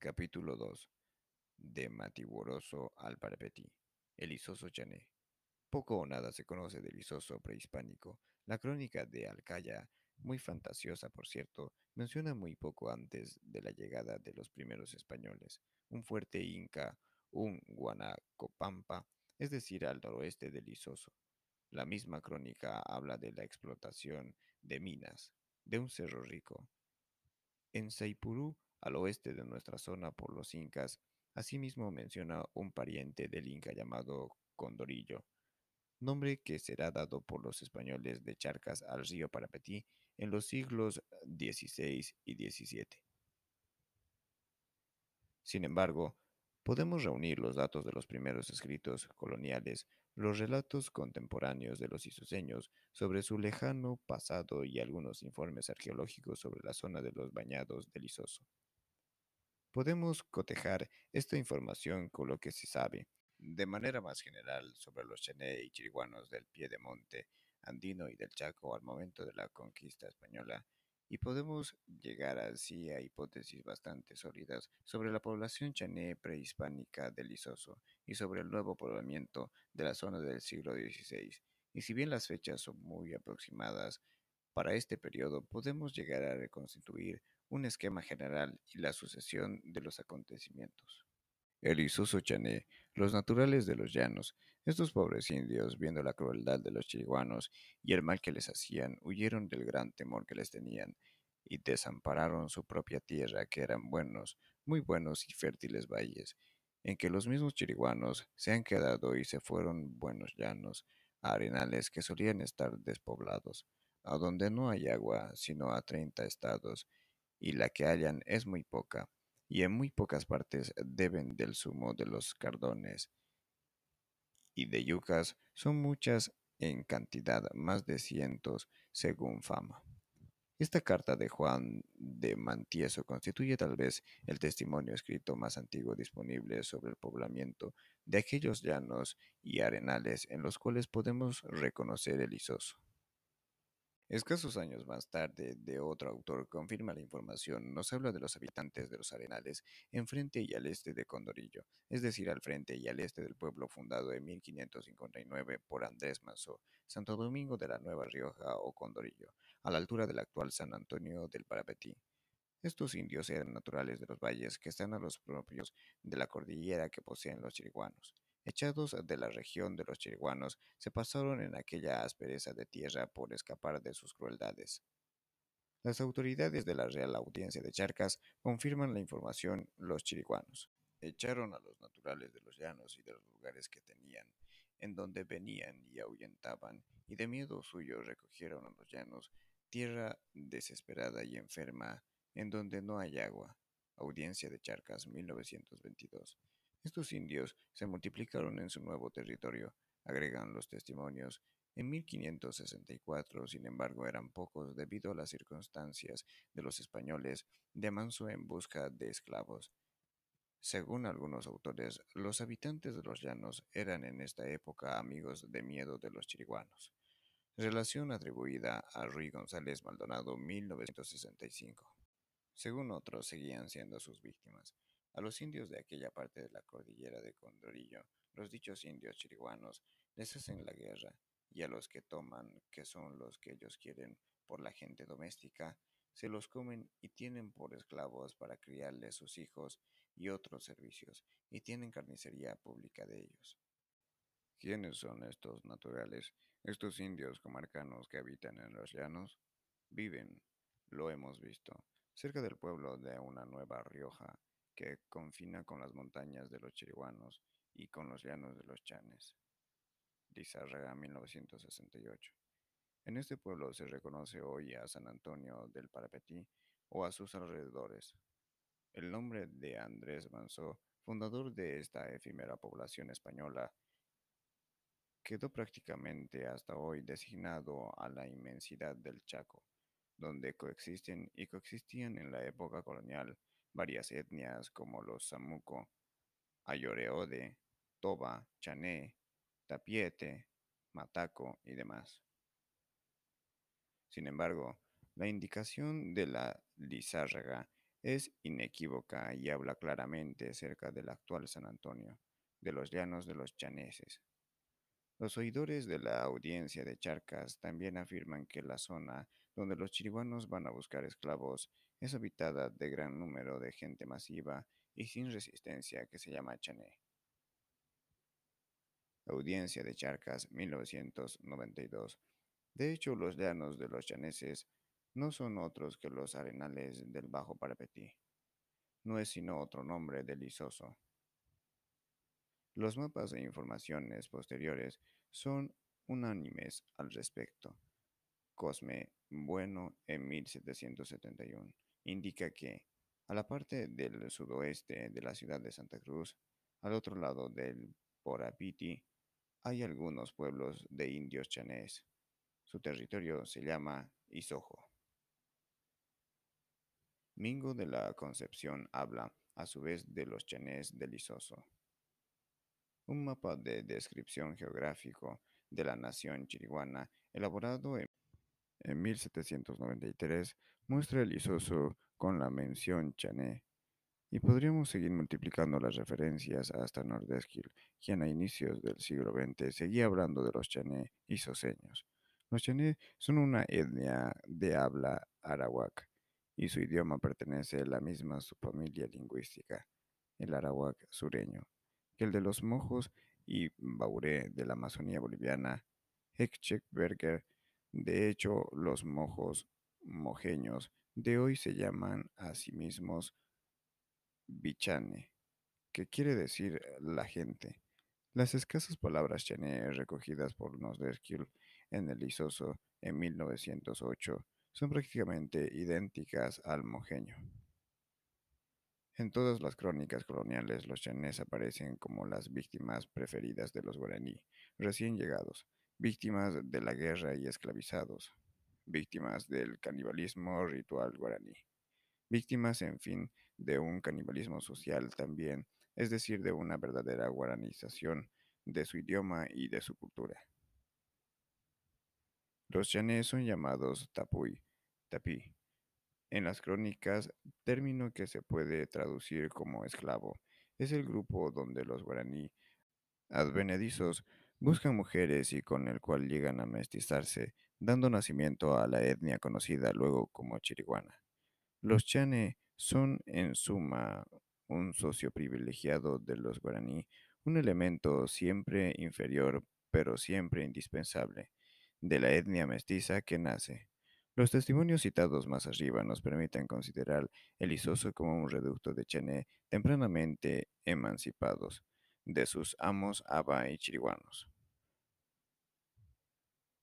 Capítulo 2 De Matiguoroso al Parapetí El Isoso Chané Poco o nada se conoce del Isoso prehispánico. La crónica de Alcaya, muy fantasiosa por cierto, menciona muy poco antes de la llegada de los primeros españoles, un fuerte inca, un Guanacopampa, es decir, al noroeste del Isoso. La misma crónica habla de la explotación de minas, de un cerro rico. En Saipurú, al oeste de nuestra zona por los incas, asimismo menciona un pariente del inca llamado Condorillo, nombre que será dado por los españoles de Charcas al río Parapetí en los siglos XVI y XVII. Sin embargo, podemos reunir los datos de los primeros escritos coloniales, los relatos contemporáneos de los isoseños sobre su lejano pasado y algunos informes arqueológicos sobre la zona de los bañados del Isoso. Podemos cotejar esta información con lo que se sabe, de manera más general, sobre los chené y chiriguanos del pie de monte andino y del Chaco al momento de la conquista española, y podemos llegar así a hipótesis bastante sólidas sobre la población chané prehispánica del Isoso y sobre el nuevo poblamiento de la zona del siglo XVI. Y si bien las fechas son muy aproximadas, para este periodo podemos llegar a reconstituir un esquema general y la sucesión de los acontecimientos. El Isuso Chané, los naturales de los llanos, estos pobres indios, viendo la crueldad de los chiriguanos y el mal que les hacían, huyeron del gran temor que les tenían y desampararon su propia tierra, que eran buenos, muy buenos y fértiles valles, en que los mismos chiriguanos se han quedado y se fueron buenos llanos, arenales que solían estar despoblados, a donde no hay agua sino a treinta estados, y la que hallan es muy poca, y en muy pocas partes deben del zumo de los cardones, y de yucas son muchas en cantidad, más de cientos, según fama. Esta carta de Juan de Mantieso constituye tal vez el testimonio escrito más antiguo disponible sobre el poblamiento de aquellos llanos y arenales en los cuales podemos reconocer el Isoso. Escasos años más tarde, de otro autor confirma la información, nos habla de los habitantes de los arenales en frente y al este de Condorillo, es decir, al frente y al este del pueblo fundado en 1559 por Andrés Manso, Santo Domingo de la Nueva Rioja o Condorillo, a la altura del actual San Antonio del Parapetí. Estos indios eran naturales de los valles que están a los propios de la cordillera que poseen los chiriguanos echados de la región de los chiriguanos, se pasaron en aquella aspereza de tierra por escapar de sus crueldades. Las autoridades de la Real Audiencia de Charcas confirman la información los chiriguanos. Echaron a los naturales de los llanos y de los lugares que tenían, en donde venían y ahuyentaban, y de miedo suyo recogieron a los llanos, tierra desesperada y enferma, en donde no hay agua. Audiencia de Charcas, 1922. Estos indios se multiplicaron en su nuevo territorio, agregan los testimonios. En 1564, sin embargo, eran pocos debido a las circunstancias de los españoles de Manso en busca de esclavos. Según algunos autores, los habitantes de los llanos eran en esta época amigos de miedo de los chiriguanos. Relación atribuida a Ruy González Maldonado 1965. Según otros, seguían siendo sus víctimas. A los indios de aquella parte de la cordillera de Condorillo, los dichos indios chiriguanos, les hacen la guerra, y a los que toman, que son los que ellos quieren por la gente doméstica, se los comen y tienen por esclavos para criarles sus hijos y otros servicios, y tienen carnicería pública de ellos. ¿Quiénes son estos naturales, estos indios comarcanos que habitan en los llanos? Viven, lo hemos visto, cerca del pueblo de una nueva Rioja, que confina con las montañas de los chiriguanos y con los llanos de los chanes. Lizárraga, 1968. En este pueblo se reconoce hoy a San Antonio del Parapetí o a sus alrededores. El nombre de Andrés Manso, fundador de esta efímera población española, quedó prácticamente hasta hoy designado a la inmensidad del Chaco, donde coexisten y coexistían en la época colonial varias etnias como los Samuco, Ayoreode, Toba, Chané, Tapiete, Mataco y demás. Sin embargo, la indicación de la Lizárraga es inequívoca y habla claramente acerca del actual San Antonio, de los llanos de los chaneses. Los oidores de la audiencia de Charcas también afirman que la zona donde los chiriguanos van a buscar esclavos es habitada de gran número de gente masiva y sin resistencia que se llama Chané. Audiencia de Charcas, 1992. De hecho, los llanos de los chaneses no son otros que los arenales del Bajo Parapetí. No es sino otro nombre del Isoso. Los mapas e informaciones posteriores son unánimes al respecto. Cosme Bueno en 1771 indica que, a la parte del sudoeste de la ciudad de Santa Cruz, al otro lado del Porapiti, hay algunos pueblos de indios chanés. Su territorio se llama Isojo. Mingo de la Concepción habla, a su vez, de los chanés del Isoso. Un mapa de descripción geográfico de la nación chiriguana, elaborado en, en 1793, muestra el Isoso con la mención chané. Y podríamos seguir multiplicando las referencias hasta Nordesquil, quien a inicios del siglo XX seguía hablando de los chané isoseños. Los chané son una etnia de habla arawak y su idioma pertenece a la misma subfamilia lingüística, el arawak sureño, que el de los mojos y bauré de la Amazonía boliviana, Berger. De hecho, los mojos mojeños de hoy se llaman a sí mismos bichane, que quiere decir la gente. Las escasas palabras chané recogidas por Nosderskill en el Isoso en 1908 son prácticamente idénticas al mojeño. En todas las crónicas coloniales, los chanés aparecen como las víctimas preferidas de los guaraní, recién llegados, víctimas de la guerra y esclavizados, víctimas del canibalismo ritual guaraní, víctimas, en fin, de un canibalismo social también, es decir, de una verdadera guaranización de su idioma y de su cultura. Los chanés son llamados tapuy, tapí, en las crónicas, término que se puede traducir como esclavo, es el grupo donde los guaraní advenedizos buscan mujeres y con el cual llegan a mestizarse, dando nacimiento a la etnia conocida luego como chiriguana. Los chane son en suma un socio privilegiado de los guaraní, un elemento siempre inferior pero siempre indispensable de la etnia mestiza que nace. Los testimonios citados más arriba nos permiten considerar el Isoso como un reducto de Chené tempranamente emancipados de sus amos Aba y Chiriguanos.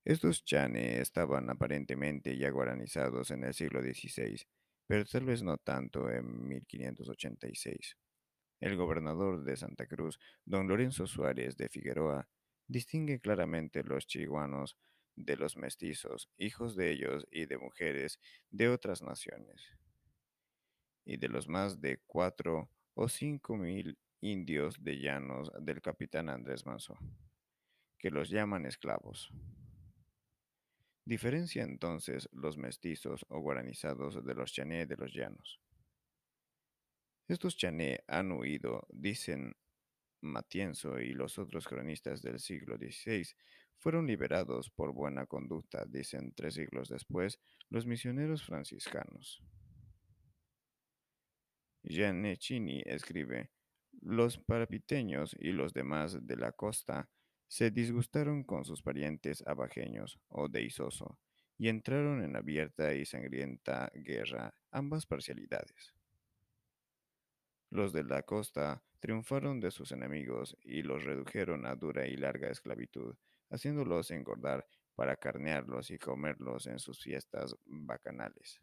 Estos Chane estaban aparentemente ya guaranizados en el siglo XVI, pero tal vez no tanto en 1586. El gobernador de Santa Cruz, don Lorenzo Suárez de Figueroa, distingue claramente los chiriguanos de los mestizos, hijos de ellos y de mujeres de otras naciones, y de los más de cuatro o cinco mil indios de llanos del capitán Andrés Manso, que los llaman esclavos. Diferencia entonces los mestizos o guaranizados de los chané de los llanos. Estos chané han huido, dicen Matienzo y los otros cronistas del siglo XVI, fueron liberados por buena conducta, dicen tres siglos después los misioneros franciscanos. Giannecini escribe, los parapiteños y los demás de la costa se disgustaron con sus parientes abajeños o de Isoso y entraron en abierta y sangrienta guerra ambas parcialidades. Los de la costa triunfaron de sus enemigos y los redujeron a dura y larga esclavitud, haciéndolos engordar para carnearlos y comerlos en sus fiestas bacanales.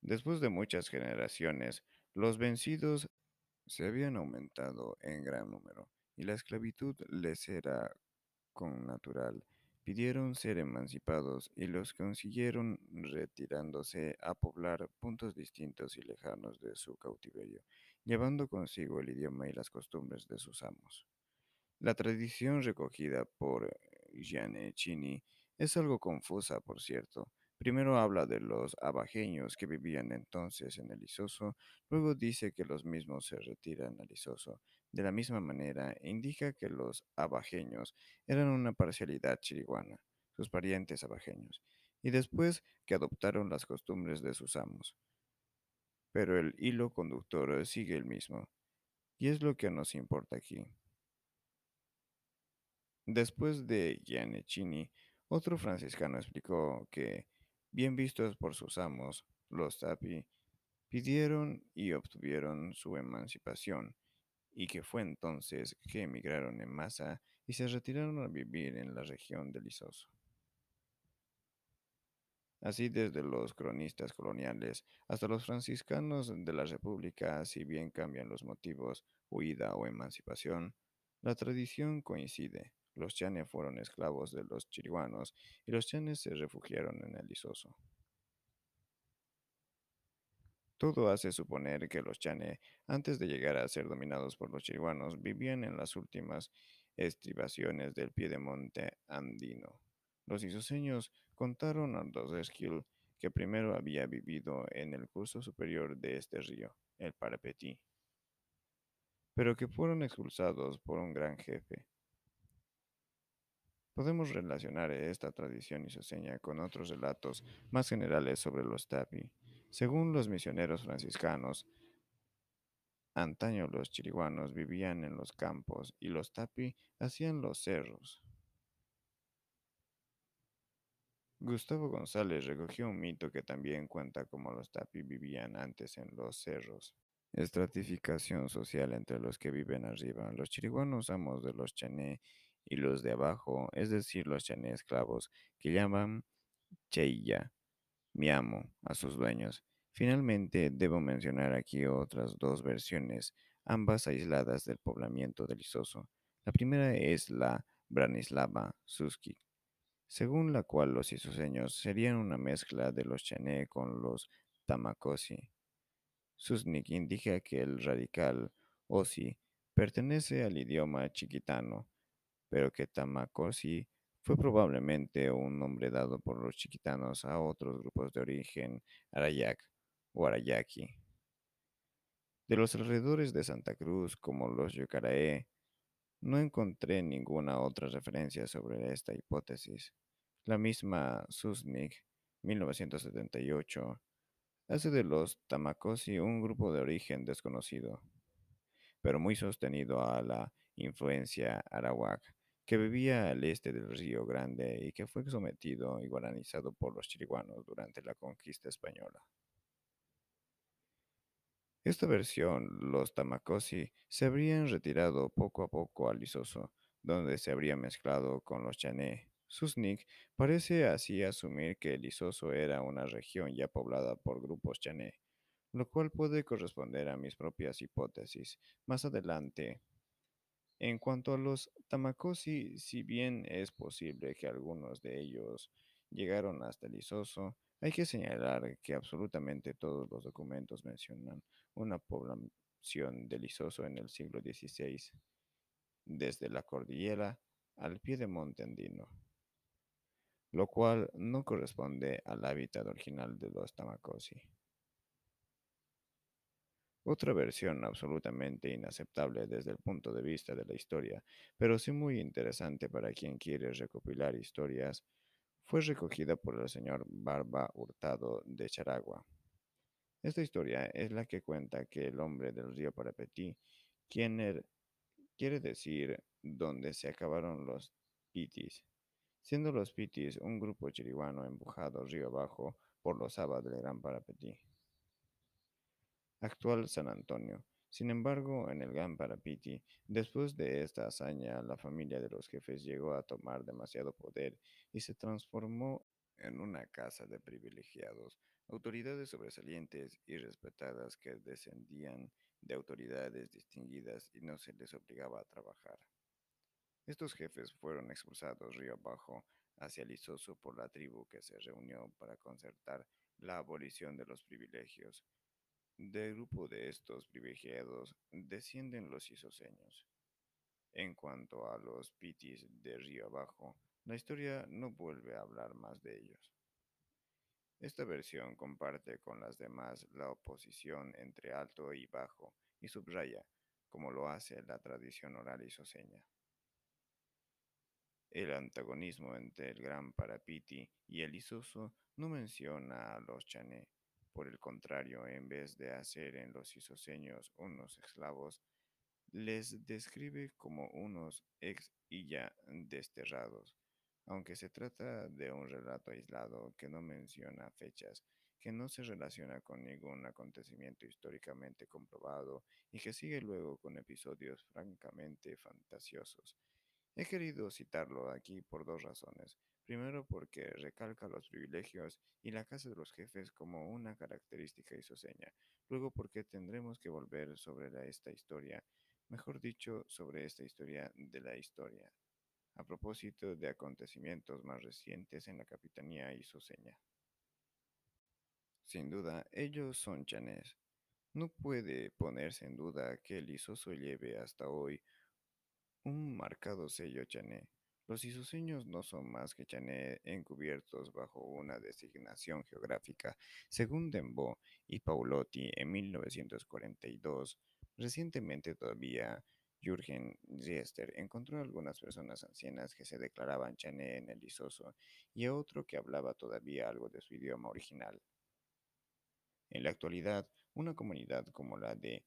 Después de muchas generaciones, los vencidos se habían aumentado en gran número y la esclavitud les era con natural. Pidieron ser emancipados y los consiguieron retirándose a poblar puntos distintos y lejanos de su cautiverio, llevando consigo el idioma y las costumbres de sus amos. La tradición recogida por Giannecini es algo confusa, por cierto, Primero habla de los abajeños que vivían entonces en el Isoso, luego dice que los mismos se retiran al Isoso. De la misma manera, indica que los abajeños eran una parcialidad chiriguana, sus parientes abajeños, y después que adoptaron las costumbres de sus amos. Pero el hilo conductor sigue el mismo, y es lo que nos importa aquí. Después de Gianecchini, otro franciscano explicó que, bien vistos por sus amos, los Tapi, pidieron y obtuvieron su emancipación, y que fue entonces que emigraron en masa y se retiraron a vivir en la región del Isoso. Así desde los cronistas coloniales hasta los franciscanos de la República, si bien cambian los motivos, huida o emancipación, la tradición coincide. Los chanes fueron esclavos de los chiriguanos y los chanes se refugiaron en el Isoso. Todo hace suponer que los chane, antes de llegar a ser dominados por los chiriguanos, vivían en las últimas estribaciones del piedemonte andino. Los isoseños contaron a Dosesquil que primero había vivido en el curso superior de este río, el Parapetí, pero que fueron expulsados por un gran jefe. Podemos relacionar esta tradición isoseña con otros relatos más generales sobre los tapi. Según los misioneros franciscanos, antaño los chiriguanos vivían en los campos y los tapi hacían los cerros. Gustavo González recogió un mito que también cuenta cómo los tapi vivían antes en los cerros. Estratificación social entre los que viven arriba. Los chiriguanos amos de los chané y los de abajo, es decir, los chané esclavos, que llaman cheilla, mi amo, a sus dueños. Finalmente, debo mencionar aquí otras dos versiones, ambas aisladas del poblamiento del Isoso. La primera es la Branislava Suski, según la cual los isoseños serían una mezcla de los chané con los tamacosi. Susnik indica que el radical osi pertenece al idioma chiquitano, pero que tamacosi fue probablemente un nombre dado por los chiquitanos a otros grupos de origen arayac o arayaki. De los alrededores de Santa Cruz, como los Yocaraé, no encontré ninguna otra referencia sobre esta hipótesis. La misma Susnik, 1978, hace de los Tamacosi un grupo de origen desconocido, pero muy sostenido a la influencia arawak, que vivía al este del Río Grande y que fue sometido y guaranizado por los chiriguanos durante la conquista española. Esta versión, los Tamacosi se habrían retirado poco a poco al Isoso, donde se habría mezclado con los Chané. Susnik parece así asumir que el Isoso era una región ya poblada por grupos Chané, lo cual puede corresponder a mis propias hipótesis. Más adelante, en cuanto a los Tamacosi, si bien es posible que algunos de ellos llegaron hasta el Isoso, hay que señalar que absolutamente todos los documentos mencionan una población del Isoso en el siglo XVI, desde la cordillera al pie de Monte Andino, lo cual no corresponde al hábitat original de los Tamacosi. Otra versión absolutamente inaceptable desde el punto de vista de la historia, pero sí muy interesante para quien quiere recopilar historias, fue recogida por el señor Barba Hurtado de Charagua. Esta historia es la que cuenta que el hombre del río Parapetí, quien er- quiere decir donde se acabaron los pitis, siendo los pitis un grupo chiriguano empujado río abajo por los abad del Gran Parapetí actual San Antonio. Sin embargo, en el Gran Parapiti, después de esta hazaña, la familia de los jefes llegó a tomar demasiado poder y se transformó en una casa de privilegiados, autoridades sobresalientes y respetadas que descendían de autoridades distinguidas y no se les obligaba a trabajar. Estos jefes fueron expulsados río abajo hacia Lizoso por la tribu que se reunió para concertar la abolición de los privilegios. Del grupo de estos privilegiados descienden los isoseños. En cuanto a los pitis de río abajo, la historia no vuelve a hablar más de ellos. Esta versión comparte con las demás la oposición entre alto y bajo y subraya, como lo hace la tradición oral isoseña, el antagonismo entre el gran Parapiti y el isoso no menciona a los chané. Por el contrario, en vez de hacer en los isoseños unos esclavos, les describe como unos ex y ya desterrados, aunque se trata de un relato aislado que no menciona fechas, que no se relaciona con ningún acontecimiento históricamente comprobado y que sigue luego con episodios francamente fantasiosos. He querido citarlo aquí por dos razones. Primero porque recalca los privilegios y la casa de los jefes como una característica isoseña. Luego porque tendremos que volver sobre esta historia, mejor dicho, sobre esta historia de la historia, a propósito de acontecimientos más recientes en la capitanía isoseña. Sin duda, ellos son chanés. No puede ponerse en duda que el isoso lleve hasta hoy un marcado sello chané. Los isoseños no son más que chané encubiertos bajo una designación geográfica. Según Dembo y Paulotti en 1942, recientemente todavía Jürgen Riester encontró algunas personas ancianas que se declaraban chané en el isoso y a otro que hablaba todavía algo de su idioma original. En la actualidad, una comunidad como la de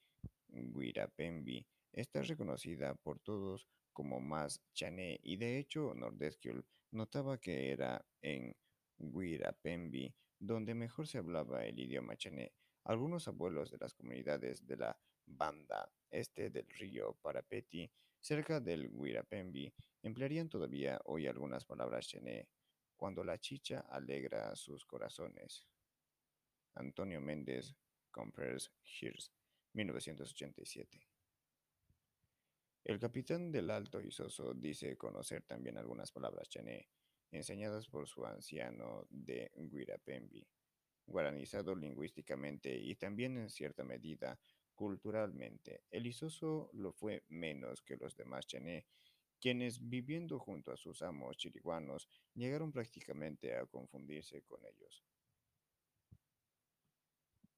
Guirapembi está reconocida por todos como más chané y de hecho Nordesquiol notaba que era en Guirapembi donde mejor se hablaba el idioma chané. Algunos abuelos de las comunidades de la banda este del río Parapeti, cerca del Guirapembi, emplearían todavía hoy algunas palabras chené, cuando la chicha alegra sus corazones. Antonio Méndez, Compares Hears, 1987. El capitán del Alto Isoso dice conocer también algunas palabras chané, enseñadas por su anciano de Guirapembi, guaranizado lingüísticamente y también en cierta medida culturalmente. El Isoso lo fue menos que los demás chané, quienes viviendo junto a sus amos chiriguanos llegaron prácticamente a confundirse con ellos.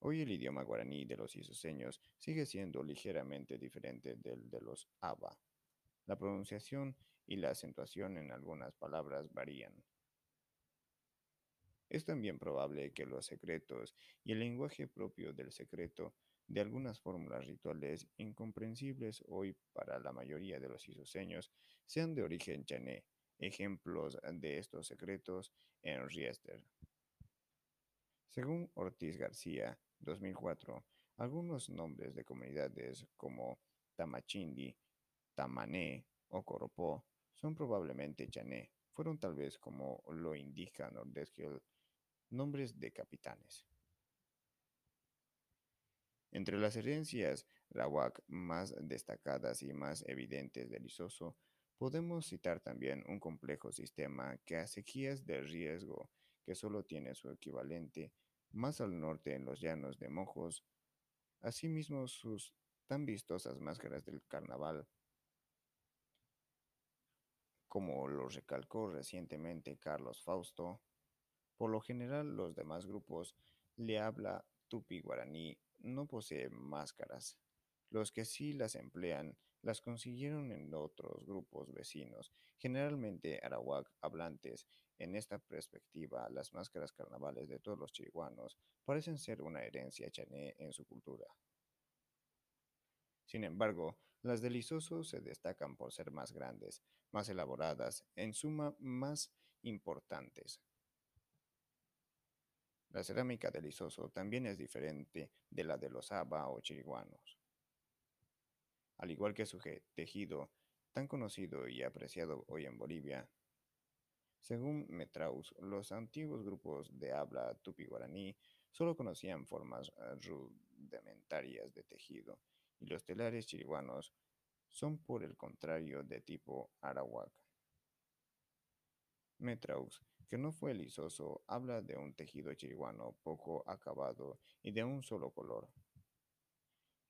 Hoy el idioma guaraní de los isoseños sigue siendo ligeramente diferente del de los aba. La pronunciación y la acentuación en algunas palabras varían. Es también probable que los secretos y el lenguaje propio del secreto de algunas fórmulas rituales incomprensibles hoy para la mayoría de los isoseños sean de origen chané. Ejemplos de estos secretos en Riester. Según Ortiz García, 2004, algunos nombres de comunidades como Tamachindi, Tamané o Coropó son probablemente chané. Fueron tal vez, como lo indica Nordesquiel, nombres de capitanes. Entre las herencias rawak más destacadas y más evidentes del Isoso, podemos citar también un complejo sistema que a sequías de riesgo que solo tiene su equivalente más al norte en los llanos de Mojos, asimismo sus tan vistosas máscaras del carnaval, como lo recalcó recientemente Carlos Fausto, por lo general los demás grupos le habla tupi guaraní no poseen máscaras. Los que sí las emplean las consiguieron en otros grupos vecinos, generalmente arawak hablantes. En esta perspectiva, las máscaras carnavales de todos los chiriguanos parecen ser una herencia chané en su cultura. Sin embargo, las del Isoso se destacan por ser más grandes, más elaboradas, en suma más importantes. La cerámica del Isoso también es diferente de la de los Aba o chiriguanos al igual que su tejido, tan conocido y apreciado hoy en Bolivia. Según Metraus, los antiguos grupos de habla tupi-guaraní solo conocían formas eh, rudimentarias de tejido, y los telares chiriguanos son por el contrario de tipo arawak. Metraus, que no fue lisoso, habla de un tejido chiriguano poco acabado y de un solo color.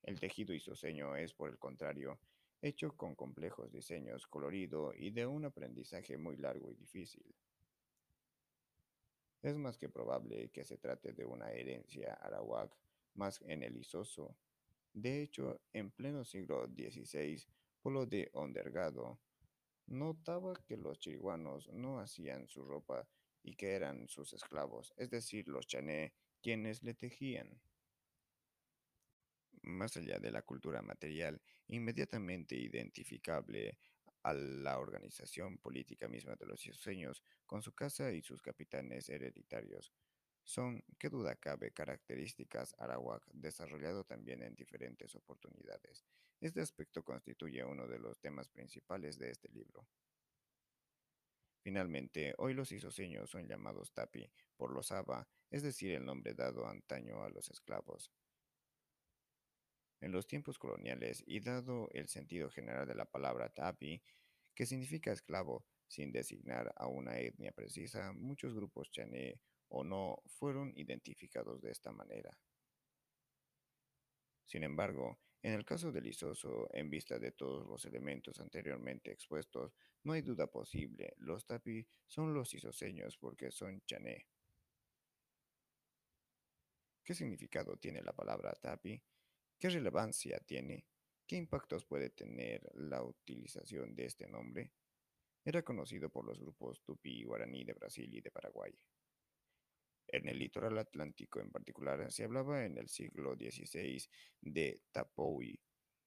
El tejido isoseño es, por el contrario, hecho con complejos diseños, colorido y de un aprendizaje muy largo y difícil. Es más que probable que se trate de una herencia arawak más en el Isoso. De hecho, en pleno siglo XVI, Polo de Ondergado notaba que los chiriguanos no hacían su ropa y que eran sus esclavos, es decir, los chané, quienes le tejían. Más allá de la cultura material, inmediatamente identificable a la organización política misma de los isoseños, con su casa y sus capitanes hereditarios, son, qué duda cabe, características arawak desarrollado también en diferentes oportunidades. Este aspecto constituye uno de los temas principales de este libro. Finalmente, hoy los isoseños son llamados tapi por los aba, es decir, el nombre dado antaño a los esclavos. En los tiempos coloniales, y dado el sentido general de la palabra tapi, que significa esclavo, sin designar a una etnia precisa, muchos grupos chané o no fueron identificados de esta manera. Sin embargo, en el caso del Isoso, en vista de todos los elementos anteriormente expuestos, no hay duda posible, los tapi son los isoseños porque son chané. ¿Qué significado tiene la palabra tapi? ¿Qué relevancia tiene? ¿Qué impactos puede tener la utilización de este nombre? Era conocido por los grupos tupi y guaraní de Brasil y de Paraguay. En el litoral atlántico en particular se hablaba en el siglo XVI de Tapoui,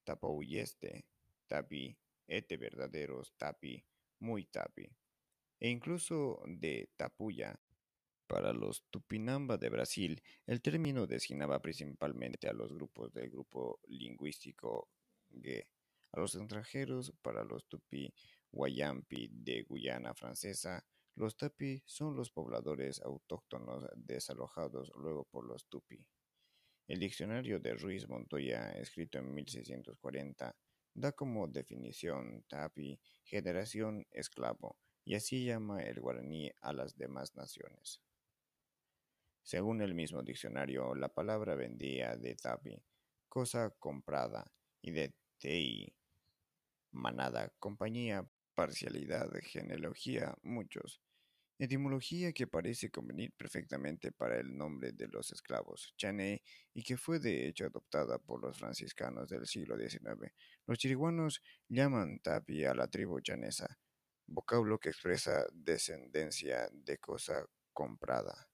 Tapouyeste, Tapi, Ete verdaderos, Tapi, muy Tapi, e incluso de Tapuya. Para los Tupinamba de Brasil, el término designaba principalmente a los grupos del grupo lingüístico Ge, a los extranjeros para los Tupi Guayampi de Guyana Francesa, los Tapi son los pobladores autóctonos desalojados luego por los Tupi. El diccionario de Ruiz Montoya, escrito en 1640, da como definición Tapi generación esclavo, y así llama el guaraní a las demás naciones. Según el mismo diccionario, la palabra vendía de Tapi, cosa comprada, y de Tei, manada, compañía, parcialidad, genealogía, muchos. Etimología que parece convenir perfectamente para el nombre de los esclavos, chané, y que fue de hecho adoptada por los franciscanos del siglo XIX. Los chiriguanos llaman tapi a la tribu chanesa, vocablo que expresa descendencia de cosa comprada.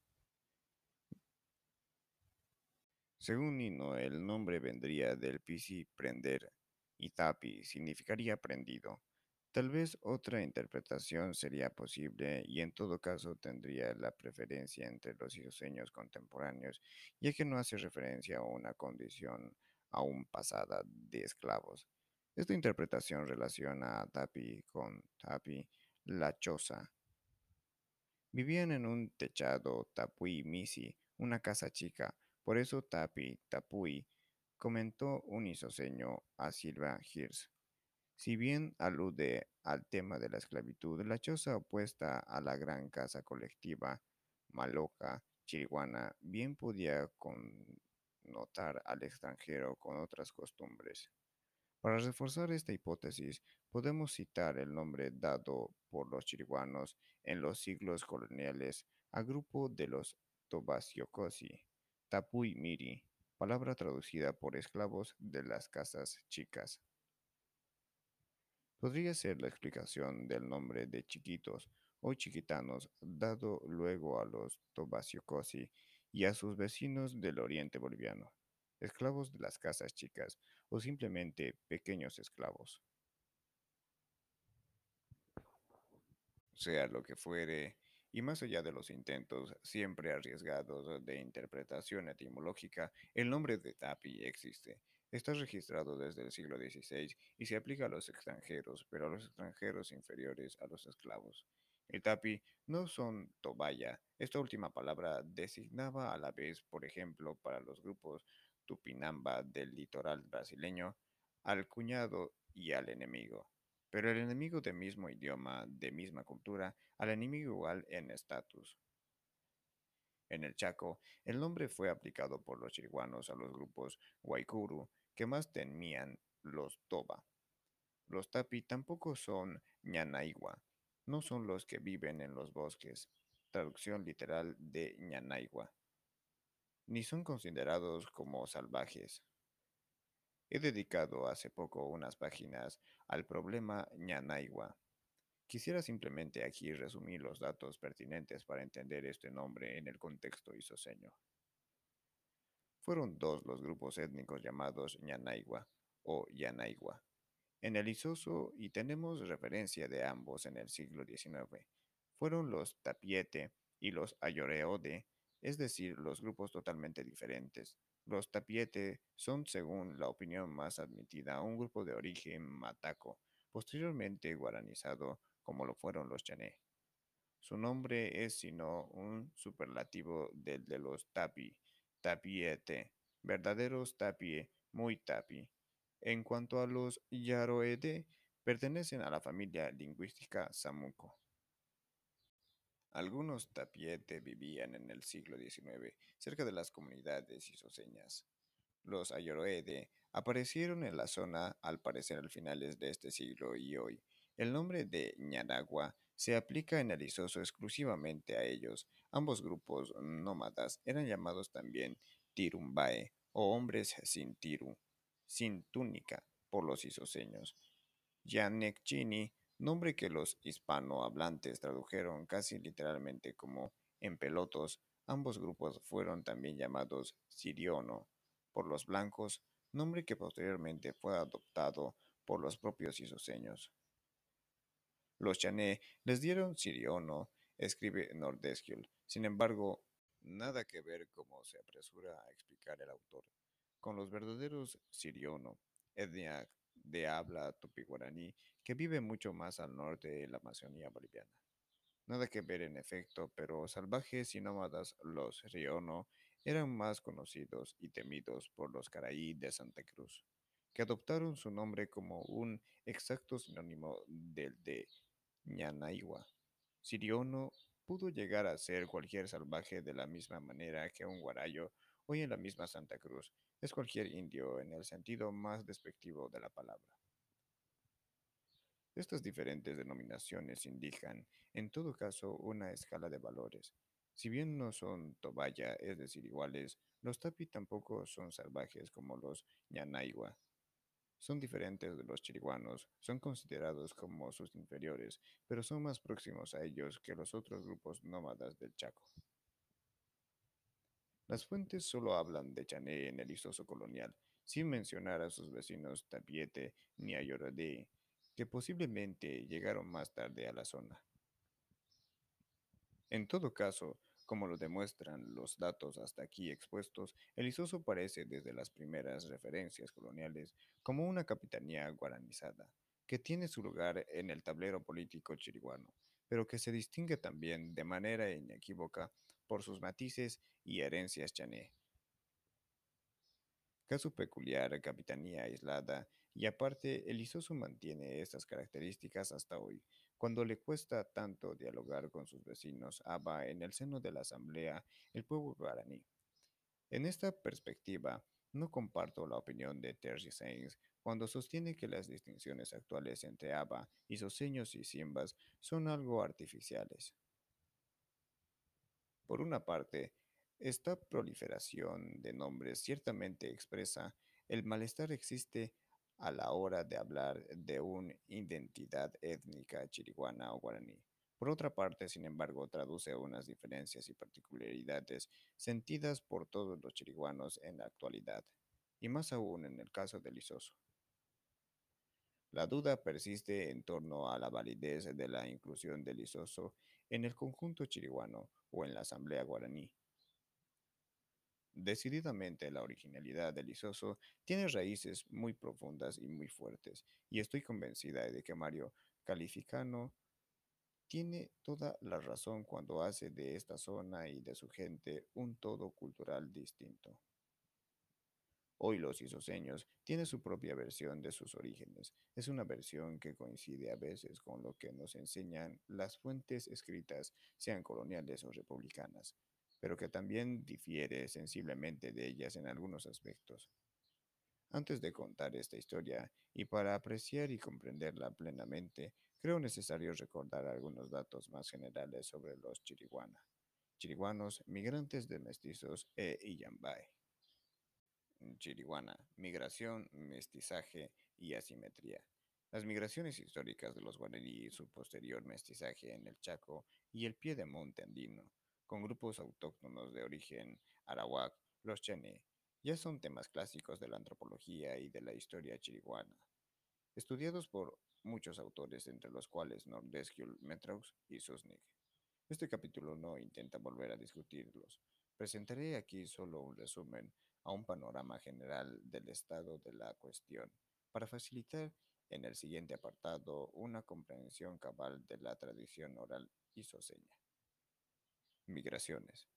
Según Nino, el nombre vendría del pisi prender y tapi significaría prendido. Tal vez otra interpretación sería posible y en todo caso tendría la preferencia entre los isoseños contemporáneos, ya que no hace referencia a una condición aún pasada de esclavos. Esta interpretación relaciona a Tapi con Tapi, la choza. Vivían en un techado Tapui Misi, una casa chica, por eso Tapi, Tapui, comentó un isoseño a Silva Hirsch. Si bien alude al tema de la esclavitud, la choza opuesta a la gran casa colectiva, maloca, chiriguana, bien podía connotar al extranjero con otras costumbres. Para reforzar esta hipótesis, podemos citar el nombre dado por los chiriguanos en los siglos coloniales al grupo de los Tobasiocosi, Tapuy Miri, palabra traducida por esclavos de las casas chicas. Podría ser la explicación del nombre de chiquitos o chiquitanos dado luego a los Tobasiocosi y a sus vecinos del oriente boliviano, esclavos de las casas chicas o simplemente pequeños esclavos. Sea lo que fuere, y más allá de los intentos siempre arriesgados de interpretación etimológica, el nombre de Tapi existe Está registrado desde el siglo XVI y se aplica a los extranjeros, pero a los extranjeros inferiores a los esclavos. El tapi no son tobaya. Esta última palabra designaba a la vez, por ejemplo, para los grupos tupinamba del litoral brasileño, al cuñado y al enemigo. Pero el enemigo de mismo idioma, de misma cultura, al enemigo igual en estatus. En el Chaco, el nombre fue aplicado por los chiriguanos a los grupos Guaycuru, que más temían los Toba. Los Tapi tampoco son Ñanaigua, no son los que viven en los bosques. traducción literal de ñanaigua, ni son considerados como salvajes. He dedicado hace poco unas páginas al problema ñanaigua. Quisiera simplemente aquí resumir los datos pertinentes para entender este nombre en el contexto isoseño. Fueron dos los grupos étnicos llamados ñanaigua o yanaigua en el Isoso y tenemos referencia de ambos en el siglo XIX. Fueron los Tapiete y los Ayoreode, es decir, los grupos totalmente diferentes. Los Tapiete son, según la opinión más admitida, un grupo de origen mataco, posteriormente guaranizado como lo fueron los Chané. Su nombre es sino un superlativo del de los Tapi, Tapiete, verdaderos Tapie, muy Tapi, en cuanto a los Yaroede, pertenecen a la familia lingüística Samuco. Algunos tapiete vivían en el siglo XIX cerca de las comunidades isoseñas. Los Ayoroede aparecieron en la zona al parecer al finales de este siglo y hoy. El nombre de Ñanagua se aplica en el Isoso exclusivamente a ellos. Ambos grupos nómadas eran llamados también Tirumbae o hombres sin tiru sin túnica por los isoseños. Yanekchini, nombre que los hispanohablantes tradujeron casi literalmente como en pelotos, ambos grupos fueron también llamados Siriono por los blancos, nombre que posteriormente fue adoptado por los propios isoseños. Los chané les dieron Siriono, escribe Nordesquiel. Sin embargo, nada que ver como se apresura a explicar el autor con los verdaderos siriono, etnia de habla tupi-guaraní que vive mucho más al norte de la Amazonía boliviana. Nada que ver en efecto, pero salvajes y nómadas los riono eran más conocidos y temidos por los caraí de Santa Cruz, que adoptaron su nombre como un exacto sinónimo del de ñanaigua. Siriono pudo llegar a ser cualquier salvaje de la misma manera que un guarayo hoy en la misma Santa Cruz, es cualquier indio en el sentido más despectivo de la palabra. Estas diferentes denominaciones indican, en todo caso, una escala de valores. Si bien no son tobaya, es decir, iguales, los tapi tampoco son salvajes como los ñanaigua. Son diferentes de los chiriguanos, son considerados como sus inferiores, pero son más próximos a ellos que los otros grupos nómadas del Chaco. Las fuentes solo hablan de Chané en el Isoso colonial, sin mencionar a sus vecinos Tapiete ni Ayoradé, que posiblemente llegaron más tarde a la zona. En todo caso, como lo demuestran los datos hasta aquí expuestos, el Isoso parece desde las primeras referencias coloniales como una capitanía guaranizada, que tiene su lugar en el tablero político chiriguano, pero que se distingue también de manera inequívoca por sus matices y herencias chané. Caso peculiar, capitanía aislada, y aparte el Isoso mantiene estas características hasta hoy, cuando le cuesta tanto dialogar con sus vecinos Aba en el seno de la asamblea el pueblo guaraní. En esta perspectiva, no comparto la opinión de Terry Sainz cuando sostiene que las distinciones actuales entre Aba, isoseños y siembas son algo artificiales. Por una parte, esta proliferación de nombres ciertamente expresa el malestar existe a la hora de hablar de una identidad étnica chiriguana o guaraní. Por otra parte, sin embargo, traduce unas diferencias y particularidades sentidas por todos los chiriguanos en la actualidad, y más aún en el caso del Isoso. La duda persiste en torno a la validez de la inclusión del Isoso en el conjunto chiriguano o en la asamblea guaraní. Decididamente la originalidad del Isoso tiene raíces muy profundas y muy fuertes, y estoy convencida de que Mario Calificano tiene toda la razón cuando hace de esta zona y de su gente un todo cultural distinto. Hoy los isoseños tienen su propia versión de sus orígenes. Es una versión que coincide a veces con lo que nos enseñan las fuentes escritas, sean coloniales o republicanas, pero que también difiere sensiblemente de ellas en algunos aspectos. Antes de contar esta historia y para apreciar y comprenderla plenamente, creo necesario recordar algunos datos más generales sobre los chiriguana. Chiriguanos, migrantes de mestizos e Iyambay. Chiriguana, migración, mestizaje y asimetría. Las migraciones históricas de los guaraní y su posterior mestizaje en el Chaco y el pie de monte andino, con grupos autóctonos de origen arawak, los chené, ya son temas clásicos de la antropología y de la historia chiriguana, estudiados por muchos autores, entre los cuales Nordesquieu, Metraux y Susnik. Este capítulo no intenta volver a discutirlos. Presentaré aquí solo un resumen a un panorama general del estado de la cuestión, para facilitar en el siguiente apartado una comprensión cabal de la tradición oral isoseña. Migraciones.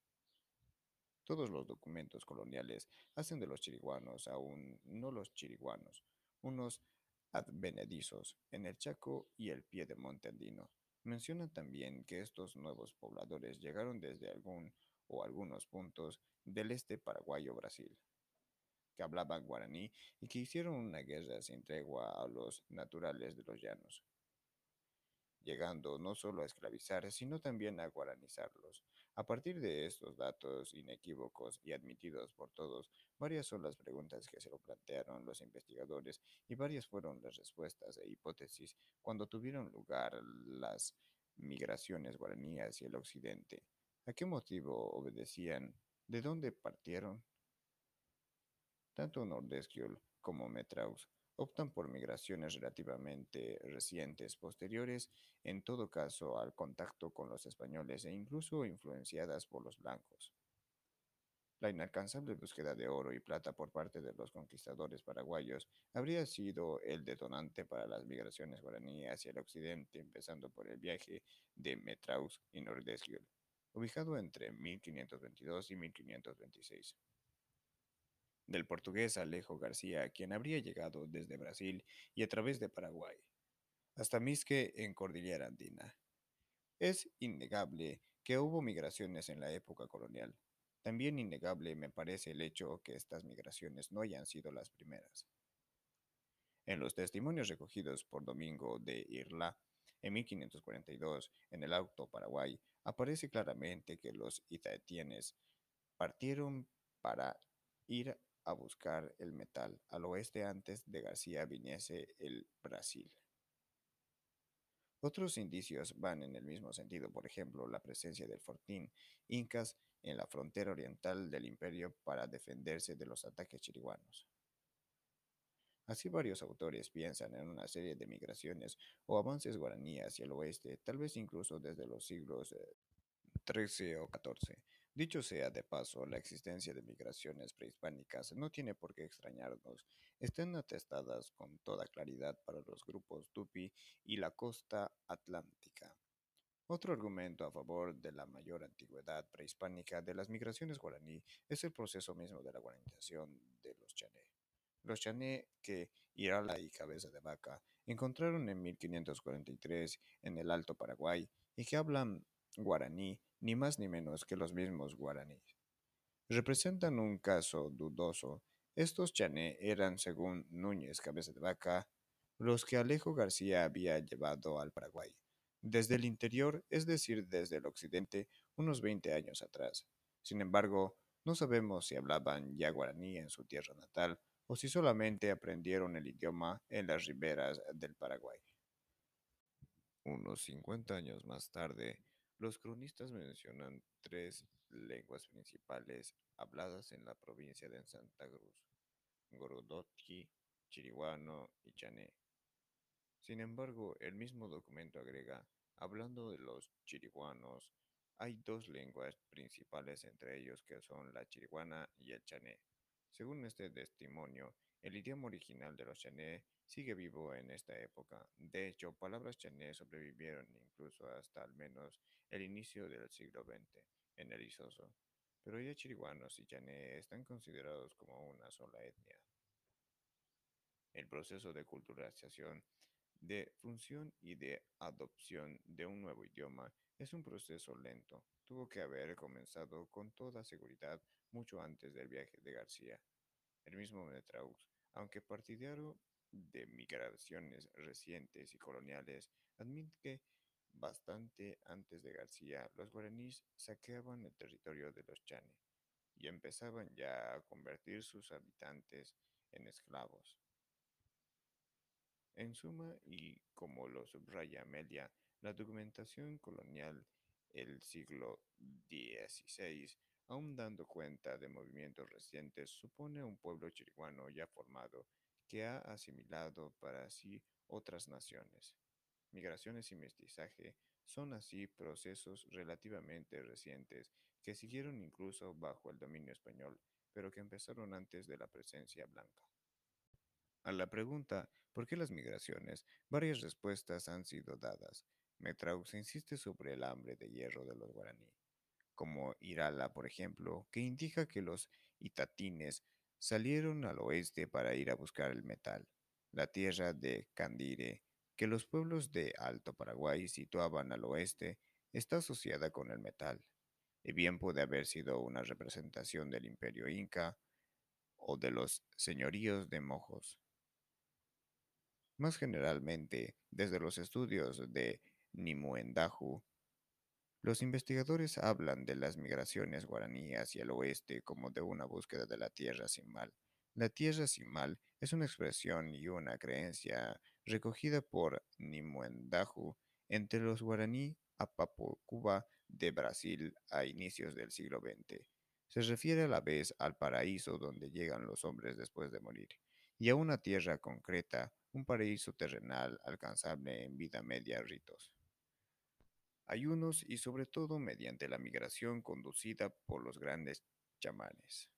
Todos los documentos coloniales hacen de los chiriguanos aún no los chiriguanos, unos advenedizos en el Chaco y el pie de monte andino. Mencionan también que estos nuevos pobladores llegaron desde algún o algunos puntos del este paraguayo Brasil, que hablaban guaraní y que hicieron una guerra sin tregua a los naturales de los llanos llegando no solo a esclavizar, sino también a guaranizarlos. A partir de estos datos inequívocos y admitidos por todos, varias son las preguntas que se lo plantearon los investigadores y varias fueron las respuestas e hipótesis cuando tuvieron lugar las migraciones guaraníes hacia el occidente. ¿A qué motivo obedecían? ¿De dónde partieron? Tanto Nordesquiol como Metraus optan por migraciones relativamente recientes, posteriores en todo caso al contacto con los españoles e incluso influenciadas por los blancos. La inalcanzable búsqueda de oro y plata por parte de los conquistadores paraguayos habría sido el detonante para las migraciones guaraníes hacia el occidente, empezando por el viaje de Metraus y Nordesquiol, ubicado entre 1522 y 1526 del portugués Alejo García, quien habría llegado desde Brasil y a través de Paraguay, hasta Misque en Cordillera Andina. Es innegable que hubo migraciones en la época colonial. También innegable me parece el hecho que estas migraciones no hayan sido las primeras. En los testimonios recogidos por Domingo de Irla en 1542 en el Auto Paraguay, aparece claramente que los itaetienes partieron para ir a buscar el metal al oeste antes de García viniese el Brasil. Otros indicios van en el mismo sentido, por ejemplo, la presencia del fortín incas en la frontera oriental del imperio para defenderse de los ataques chiriguanos. Así varios autores piensan en una serie de migraciones o avances guaraníes hacia el oeste, tal vez incluso desde los siglos XIII eh, o XIV, Dicho sea de paso, la existencia de migraciones prehispánicas no tiene por qué extrañarnos. Están atestadas con toda claridad para los grupos Tupi y la costa atlántica. Otro argumento a favor de la mayor antigüedad prehispánica de las migraciones guaraní es el proceso mismo de la guaranización. Los chané que Irala y Cabeza de Vaca encontraron en 1543 en el Alto Paraguay y que hablan guaraní ni más ni menos que los mismos guaraníes. Representan un caso dudoso. Estos chané eran, según Núñez Cabeza de Vaca, los que Alejo García había llevado al Paraguay, desde el interior, es decir, desde el occidente, unos 20 años atrás. Sin embargo, no sabemos si hablaban ya guaraní en su tierra natal o si solamente aprendieron el idioma en las riberas del Paraguay. Unos 50 años más tarde, los cronistas mencionan tres lenguas principales habladas en la provincia de Santa Cruz, Gorodotki, Chiriguano y Chané. Sin embargo, el mismo documento agrega, hablando de los chiriguanos, hay dos lenguas principales entre ellos que son la chiriguana y el chané. Según este testimonio, el idioma original de los chané sigue vivo en esta época. De hecho, palabras chané sobrevivieron incluso hasta al menos el inicio del siglo XX en el Isoso, pero ya chiriguanos y chané están considerados como una sola etnia. El proceso de culturalización, de función y de adopción de un nuevo idioma es un proceso lento. Tuvo que haber comenzado con toda seguridad mucho antes del viaje de García. El mismo Metraux Aunque partidario de migraciones recientes y coloniales, admite que bastante antes de García, los guaraníes saqueaban el territorio de los Chane y empezaban ya a convertir sus habitantes en esclavos. En suma, y como lo subraya Amelia, la documentación colonial el siglo XVI, aun dando cuenta de movimientos recientes, supone un pueblo chiriguano ya formado que ha asimilado para sí otras naciones. Migraciones y mestizaje son así procesos relativamente recientes que siguieron incluso bajo el dominio español, pero que empezaron antes de la presencia blanca. A la pregunta ¿por qué las migraciones? varias respuestas han sido dadas. Metraux insiste sobre el hambre de hierro de los guaraní, como Irala, por ejemplo, que indica que los itatines salieron al oeste para ir a buscar el metal. La tierra de Candire, que los pueblos de Alto Paraguay situaban al oeste, está asociada con el metal, y bien puede haber sido una representación del imperio inca o de los señoríos de Mojos. Más generalmente, desde los estudios de Nimuendahu, los investigadores hablan de las migraciones guaraní hacia el oeste como de una búsqueda de la tierra sin mal. La tierra sin mal es una expresión y una creencia recogida por Nimuendahu entre los guaraní Apapocuba de Brasil a inicios del siglo XX. Se refiere a la vez al paraíso donde llegan los hombres después de morir, y a una tierra concreta, un paraíso terrenal alcanzable en vida media ritos ayunos y sobre todo mediante la migración conducida por los grandes chamanes.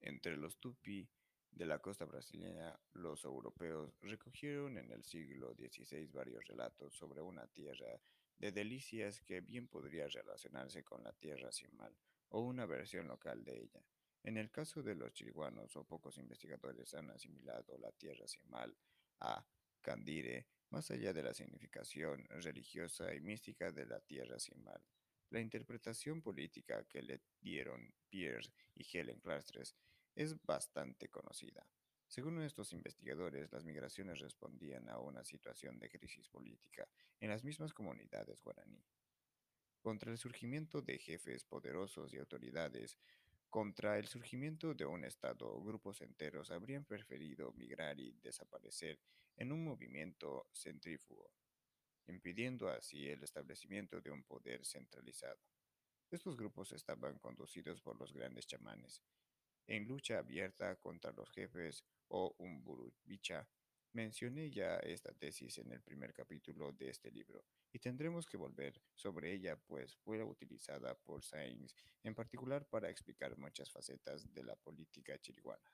Entre los tupi de la costa brasileña, los europeos recogieron en el siglo XVI varios relatos sobre una tierra de delicias que bien podría relacionarse con la tierra sin mal o una versión local de ella. En el caso de los chiriguanos o pocos investigadores han asimilado la tierra sin mal a Candire, más allá de la significación religiosa y mística de la tierra sin mal. La interpretación política que le dieron Pierce y Helen Clastres es bastante conocida. Según estos investigadores, las migraciones respondían a una situación de crisis política en las mismas comunidades guaraní. Contra el surgimiento de jefes poderosos y autoridades, contra el surgimiento de un Estado, grupos enteros habrían preferido migrar y desaparecer en un movimiento centrífugo, impidiendo así el establecimiento de un poder centralizado. Estos grupos estaban conducidos por los grandes chamanes, en lucha abierta contra los jefes o Umburubicha. Mencioné ya esta tesis en el primer capítulo de este libro, y tendremos que volver sobre ella, pues fue utilizada por Sainz en particular para explicar muchas facetas de la política chiriguana.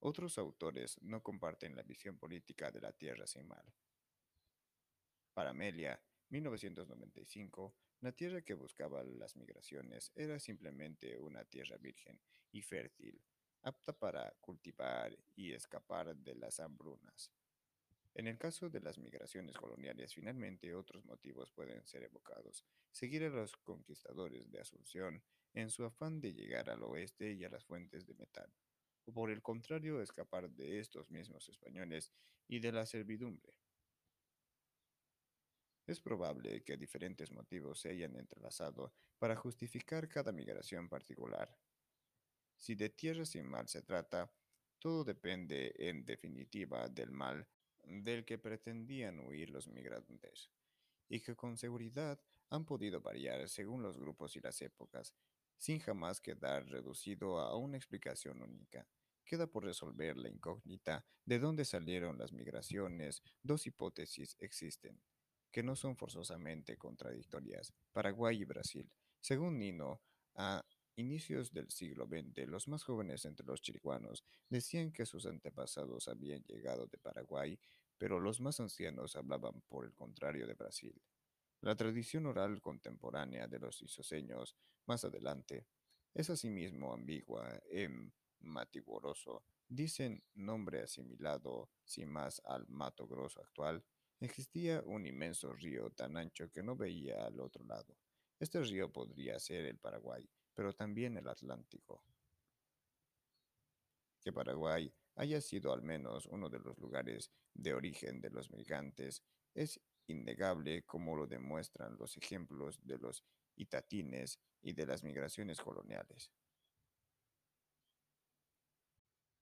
Otros autores no comparten la visión política de la tierra sin mal. Para Amelia, 1995, la tierra que buscaba las migraciones era simplemente una tierra virgen y fértil, apta para cultivar y escapar de las hambrunas. En el caso de las migraciones coloniales, finalmente otros motivos pueden ser evocados. Seguir a los conquistadores de Asunción en su afán de llegar al oeste y a las fuentes de metal, o por el contrario, escapar de estos mismos españoles y de la servidumbre. Es probable que diferentes motivos se hayan entrelazado para justificar cada migración particular. Si de tierra sin mal se trata, todo depende en definitiva del mal del que pretendían huir los migrantes, y que con seguridad han podido variar según los grupos y las épocas, sin jamás quedar reducido a una explicación única. Queda por resolver la incógnita de dónde salieron las migraciones. Dos hipótesis existen, que no son forzosamente contradictorias, Paraguay y Brasil. Según Nino, a inicios del siglo XX, los más jóvenes entre los chiriguanos decían que sus antepasados habían llegado de Paraguay, pero los más ancianos hablaban por el contrario de Brasil. La tradición oral contemporánea de los isoseños, más adelante, es asimismo ambigua en Matiguoroso. Dicen nombre asimilado, sin más, al Mato Grosso actual, existía un inmenso río tan ancho que no veía al otro lado. Este río podría ser el Paraguay, pero también el Atlántico. Que Paraguay haya sido al menos uno de los lugares de origen de los migrantes es innegable como lo demuestran los ejemplos de los itatines y de las migraciones coloniales.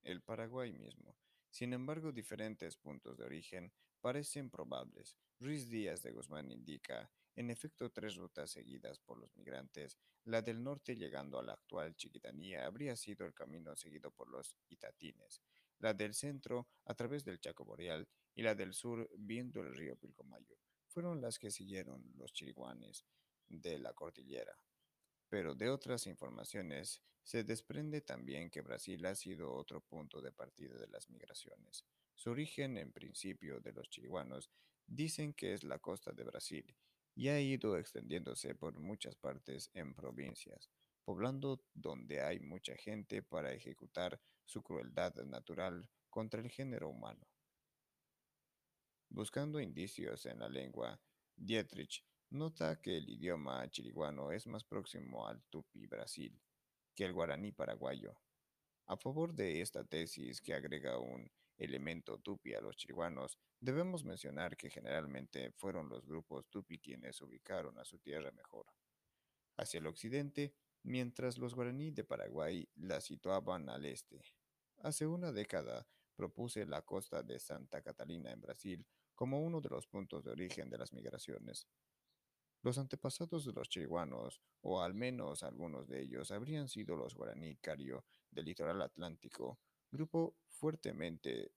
El Paraguay mismo. Sin embargo, diferentes puntos de origen parecen probables. Ruiz Díaz de Guzmán indica, en efecto, tres rutas seguidas por los migrantes. La del norte llegando a la actual Chiquitanía habría sido el camino seguido por los itatines. La del centro a través del Chaco Boreal y la del sur viendo el río Pilcomayo. Fueron las que siguieron los chiriguanes de la cordillera. Pero de otras informaciones se desprende también que Brasil ha sido otro punto de partida de las migraciones. Su origen, en principio, de los chiriguanos, dicen que es la costa de Brasil y ha ido extendiéndose por muchas partes en provincias, poblando donde hay mucha gente para ejecutar su crueldad natural contra el género humano. Buscando indicios en la lengua, Dietrich nota que el idioma chiriguano es más próximo al tupi Brasil que el guaraní paraguayo. A favor de esta tesis que agrega un elemento tupi a los chiriguanos, debemos mencionar que generalmente fueron los grupos tupi quienes ubicaron a su tierra mejor, hacia el occidente, mientras los guaraní de Paraguay la situaban al este. Hace una década propuse la costa de Santa Catalina en Brasil como uno de los puntos de origen de las migraciones. Los antepasados de los chiriguanos, o al menos algunos de ellos, habrían sido los guaraní cario del litoral atlántico, grupo fuertemente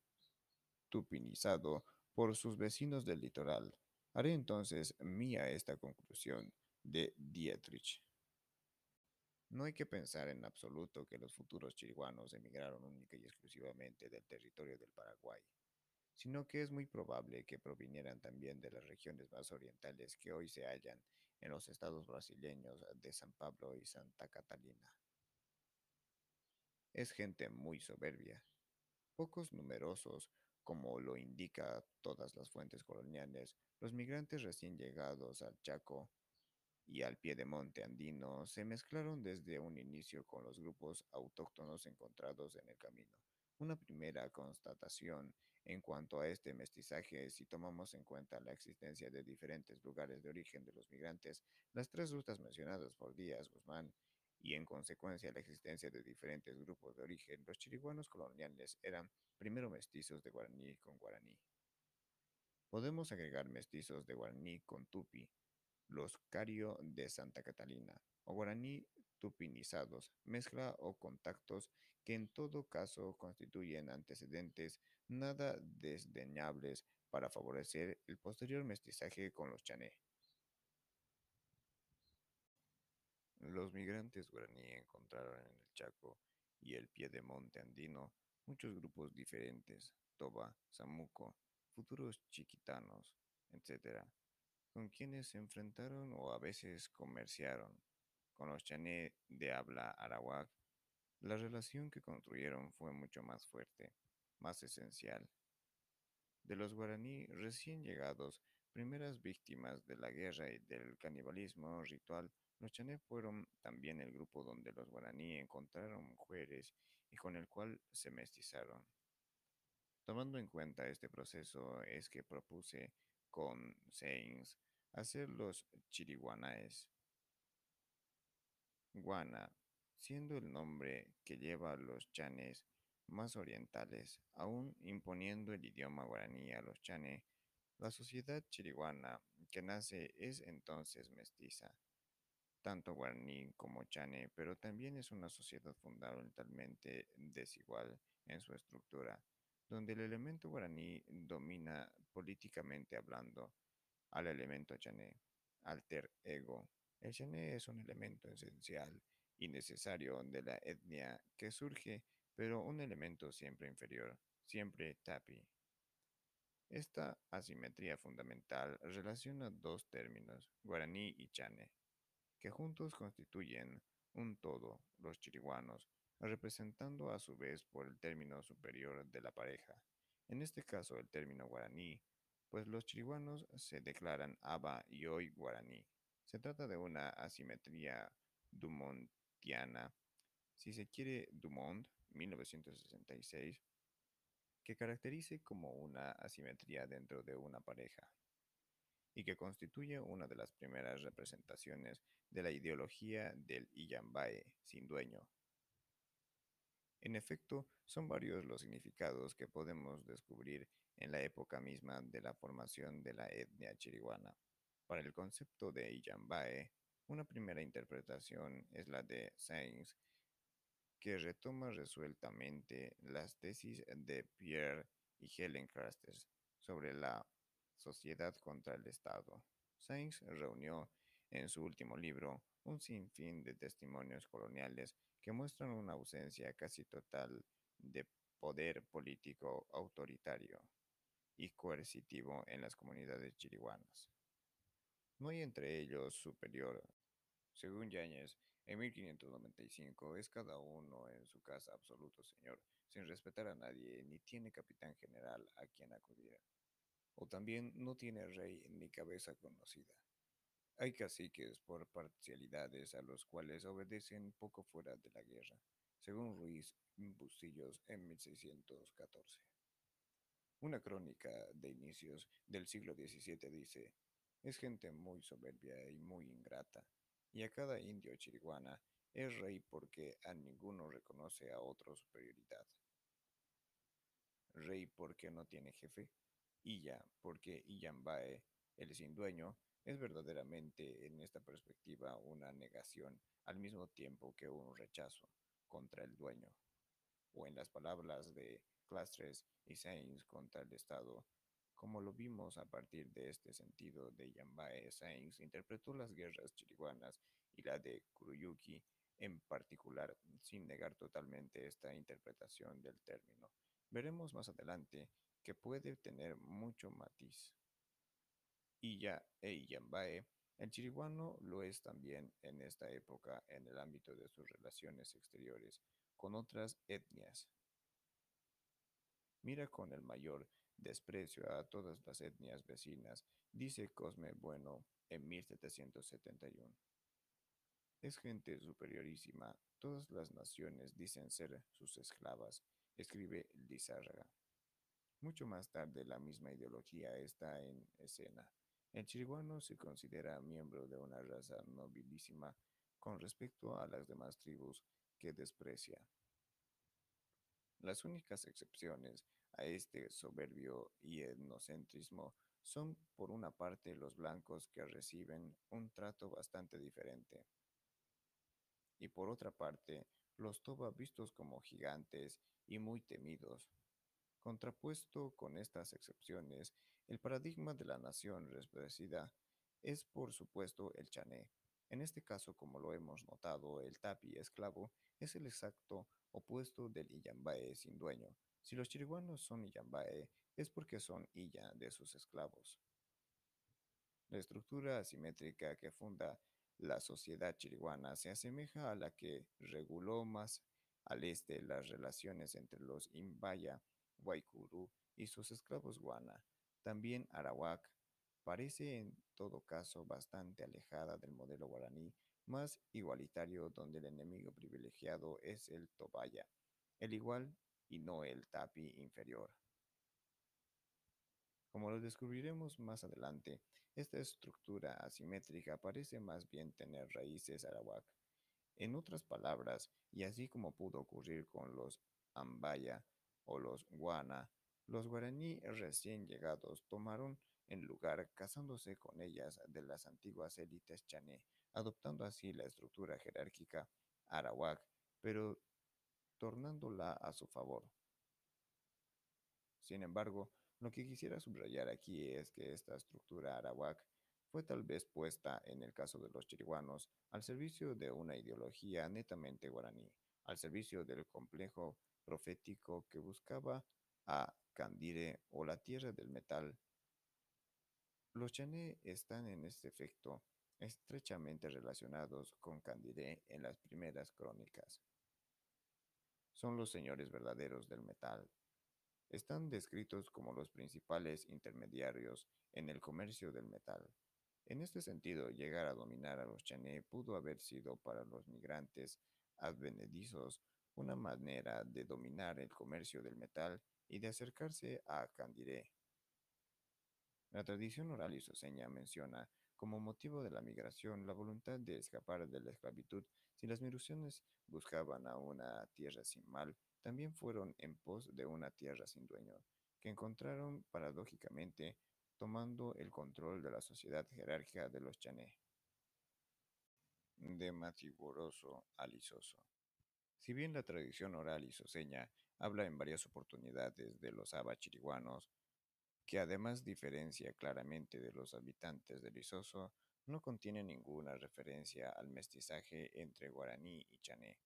tupinizado por sus vecinos del litoral. Haré entonces mía esta conclusión de Dietrich. No hay que pensar en absoluto que los futuros chiriguanos emigraron única y exclusivamente del territorio del Paraguay sino que es muy probable que provinieran también de las regiones más orientales que hoy se hallan en los estados brasileños de San Pablo y Santa Catalina. Es gente muy soberbia, pocos numerosos, como lo indica todas las fuentes coloniales, los migrantes recién llegados al Chaco y al pie de monte andino se mezclaron desde un inicio con los grupos autóctonos encontrados en el camino. Una primera constatación en cuanto a este mestizaje, si tomamos en cuenta la existencia de diferentes lugares de origen de los migrantes, las tres rutas mencionadas por Díaz Guzmán, y en consecuencia la existencia de diferentes grupos de origen, los chiriguanos coloniales eran primero mestizos de guaraní con guaraní. Podemos agregar mestizos de guaraní con tupi, los cario de Santa Catalina, o guaraní tupinizados, mezcla o contactos que en todo caso constituyen antecedentes nada desdeñables para favorecer el posterior mestizaje con los chané. Los migrantes guaraní encontraron en el Chaco y el pie de monte andino muchos grupos diferentes, Toba, Samuco, futuros chiquitanos, etc., con quienes se enfrentaron o a veces comerciaron. Con los chané de habla arawak, la relación que construyeron fue mucho más fuerte más esencial. De los guaraní recién llegados, primeras víctimas de la guerra y del canibalismo ritual, los chané fueron también el grupo donde los guaraní encontraron mujeres y con el cual se mestizaron. Tomando en cuenta este proceso es que propuse con Seins hacer los chiriguanaes. Guana, siendo el nombre que lleva los chanes más orientales, aún imponiendo el idioma guaraní a los chané, la sociedad chiriguana que nace es entonces mestiza, tanto guaraní como chané, pero también es una sociedad fundamentalmente desigual en su estructura, donde el elemento guaraní domina políticamente hablando al elemento chané, alter ego. El chané es un elemento esencial y necesario de la etnia que surge pero un elemento siempre inferior, siempre tapi. Esta asimetría fundamental relaciona dos términos, guaraní y chane, que juntos constituyen un todo, los chiriguanos, representando a su vez por el término superior de la pareja, en este caso el término guaraní, pues los chiriguanos se declaran aba y hoy guaraní, Se trata de una asimetría Dumontiana, si se quiere Dumont, 1966, que caracterice como una asimetría dentro de una pareja y que constituye una de las primeras representaciones de la ideología del Iyambae sin dueño. En efecto, son varios los significados que podemos descubrir en la época misma de la formación de la etnia chiriguana. Para el concepto de Iyambae, una primera interpretación es la de Sainz, que retoma resueltamente las tesis de Pierre y Helen Craster sobre la sociedad contra el Estado. Sainz reunió en su último libro un sinfín de testimonios coloniales que muestran una ausencia casi total de poder político autoritario y coercitivo en las comunidades chiriguanas. No hay entre ellos superior. Según Yáñez, en 1595 es cada uno en su casa absoluto señor, sin respetar a nadie, ni tiene capitán general a quien acudir. O también no tiene rey ni cabeza conocida. Hay caciques por parcialidades a los cuales obedecen poco fuera de la guerra, según Ruiz Bustillos en 1614. Una crónica de inicios del siglo XVII dice, es gente muy soberbia y muy ingrata, y a cada indio chiriguana es rey porque a ninguno reconoce a otro superioridad. Rey porque no tiene jefe, y ya porque Iyambae, el sin dueño, es verdaderamente en esta perspectiva una negación al mismo tiempo que un rechazo contra el dueño, o en las palabras de Clastres y Sainz contra el Estado, como lo vimos a partir de este sentido de Yambae, Sainz interpretó las guerras chiriguanas y la de Kuruyuki en particular, sin negar totalmente esta interpretación del término. Veremos más adelante que puede tener mucho matiz. Iya e Iyambae, el chiriguano lo es también en esta época en el ámbito de sus relaciones exteriores con otras etnias. Mira con el mayor desprecio a todas las etnias vecinas, dice Cosme Bueno en 1771. Es gente superiorísima, todas las naciones dicen ser sus esclavas, escribe Lizárraga. Mucho más tarde la misma ideología está en escena. El chiriguano se considera miembro de una raza nobilísima con respecto a las demás tribus que desprecia. Las únicas excepciones a este soberbio y etnocentrismo son por una parte los blancos que reciben un trato bastante diferente y por otra parte los toba vistos como gigantes y muy temidos. Contrapuesto con estas excepciones, el paradigma de la nación respetada es por supuesto el chané. En este caso, como lo hemos notado, el tapi esclavo es el exacto opuesto del Iyambae sin dueño. Si los chiriguanos son Iyambae, es porque son Iya de sus esclavos. La estructura asimétrica que funda la sociedad chiriguana se asemeja a la que reguló más al este las relaciones entre los Imbaya Guaycurú y sus esclavos guana. También Arawak parece en todo caso bastante alejada del modelo guaraní más igualitario donde el enemigo privilegiado es el Tobaya, el igual y no el tapi inferior. Como lo descubriremos más adelante, esta estructura asimétrica parece más bien tener raíces arawak. En otras palabras, y así como pudo ocurrir con los Ambaya, o los Guana, los guaraní recién llegados tomaron en lugar casándose con ellas de las antiguas élites chané, adoptando así la estructura jerárquica arawak, pero tornándola a su favor. Sin embargo, lo que quisiera subrayar aquí es que esta estructura arawak fue tal vez puesta, en el caso de los chiriguanos, al servicio de una ideología netamente guaraní, al servicio del complejo profético que buscaba a Candire o la tierra del metal. Los chané están en este efecto estrechamente relacionados con Candire en las primeras crónicas. Son los señores verdaderos del metal. Están descritos como los principales intermediarios en el comercio del metal. En este sentido, llegar a dominar a los chané pudo haber sido para los migrantes advenedizos una manera de dominar el comercio del metal y de acercarse a Candiré. La tradición oral isoseña menciona como motivo de la migración la voluntad de escapar de la esclavitud. Si las migraciones buscaban a una tierra sin mal, también fueron en pos de una tierra sin dueño, que encontraron paradójicamente tomando el control de la sociedad jerárquica de los chané. De Matiguoroso a. Si bien la tradición oral isoseña habla en varias oportunidades de los abachiriguanos, que además diferencia claramente de los habitantes de Lisoso, no contiene ninguna referencia al mestizaje entre guaraní y chané.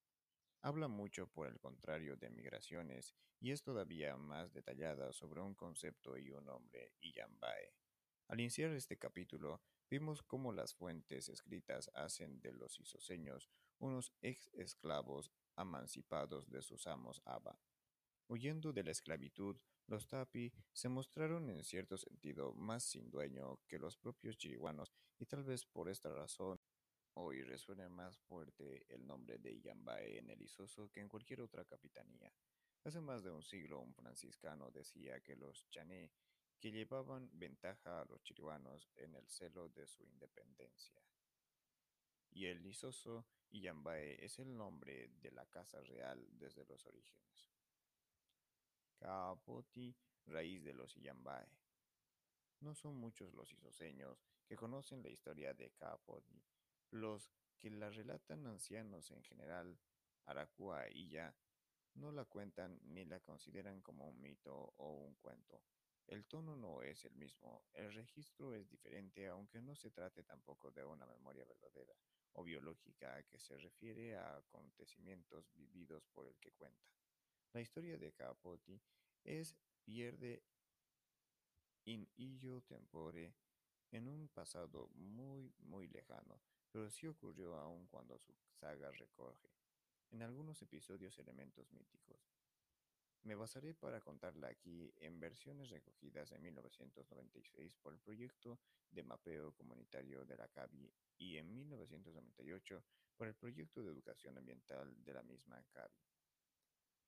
Habla mucho, por el contrario, de migraciones y es todavía más detallada sobre un concepto y un nombre, Iyambae. Al iniciar este capítulo, vimos cómo las fuentes escritas hacen de los isoseños unos ex-esclavos emancipados de sus amos Aba. Huyendo de la esclavitud, los Tapi se mostraron en cierto sentido más sin dueño que los propios chiriguanos y tal vez por esta razón hoy resuena más fuerte el nombre de Yambae en el Isoso que en cualquier otra capitanía. Hace más de un siglo un franciscano decía que los chané que llevaban ventaja a los chiriguanos en el celo de su independencia. Y el Isoso Yambae es el nombre de la casa real desde los orígenes. Kaapoti, raíz de los Yambae. No son muchos los isoseños que conocen la historia de Kaapoti. Los que la relatan ancianos en general, Aracua y ya, no la cuentan ni la consideran como un mito o un cuento. El tono no es el mismo, el registro es diferente, aunque no se trate tampoco de una memoria verdadera o biológica que se refiere a acontecimientos vividos por el que cuenta. La historia de Capoti es pierde in illo tempore en un pasado muy, muy lejano, pero sí ocurrió aún cuando su saga recoge, en algunos episodios, elementos míticos. Me basaré para contarla aquí en versiones recogidas en 1996 por el proyecto de mapeo comunitario de la CABI y en 1998 por el proyecto de educación ambiental de la misma CABI.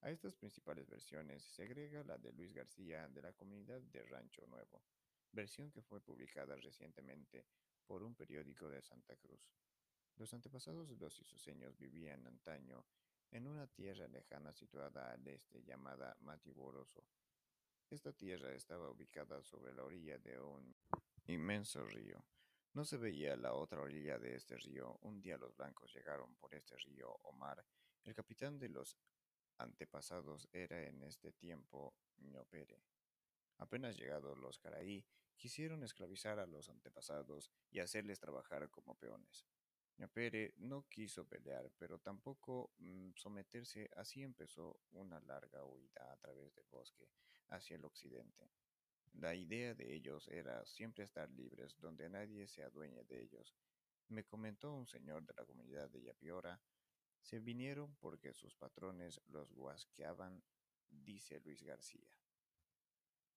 A estas principales versiones se agrega la de Luis García de la comunidad de Rancho Nuevo, versión que fue publicada recientemente por un periódico de Santa Cruz. Los antepasados de los isoseños vivían antaño en una tierra lejana situada al este llamada Matiboroso. Esta tierra estaba ubicada sobre la orilla de un inmenso río. No se veía la otra orilla de este río. Un día los blancos llegaron por este río o mar. El capitán de los antepasados era en este tiempo Ñopere. Apenas llegados los caraí, quisieron esclavizar a los antepasados y hacerles trabajar como peones. Ñopere no quiso pelear, pero tampoco mm, someterse, así empezó una larga huida a través del bosque hacia el occidente. La idea de ellos era siempre estar libres, donde nadie se adueñe de ellos. Me comentó un señor de la comunidad de Yapiora, se vinieron porque sus patrones los guasqueaban, dice Luis García.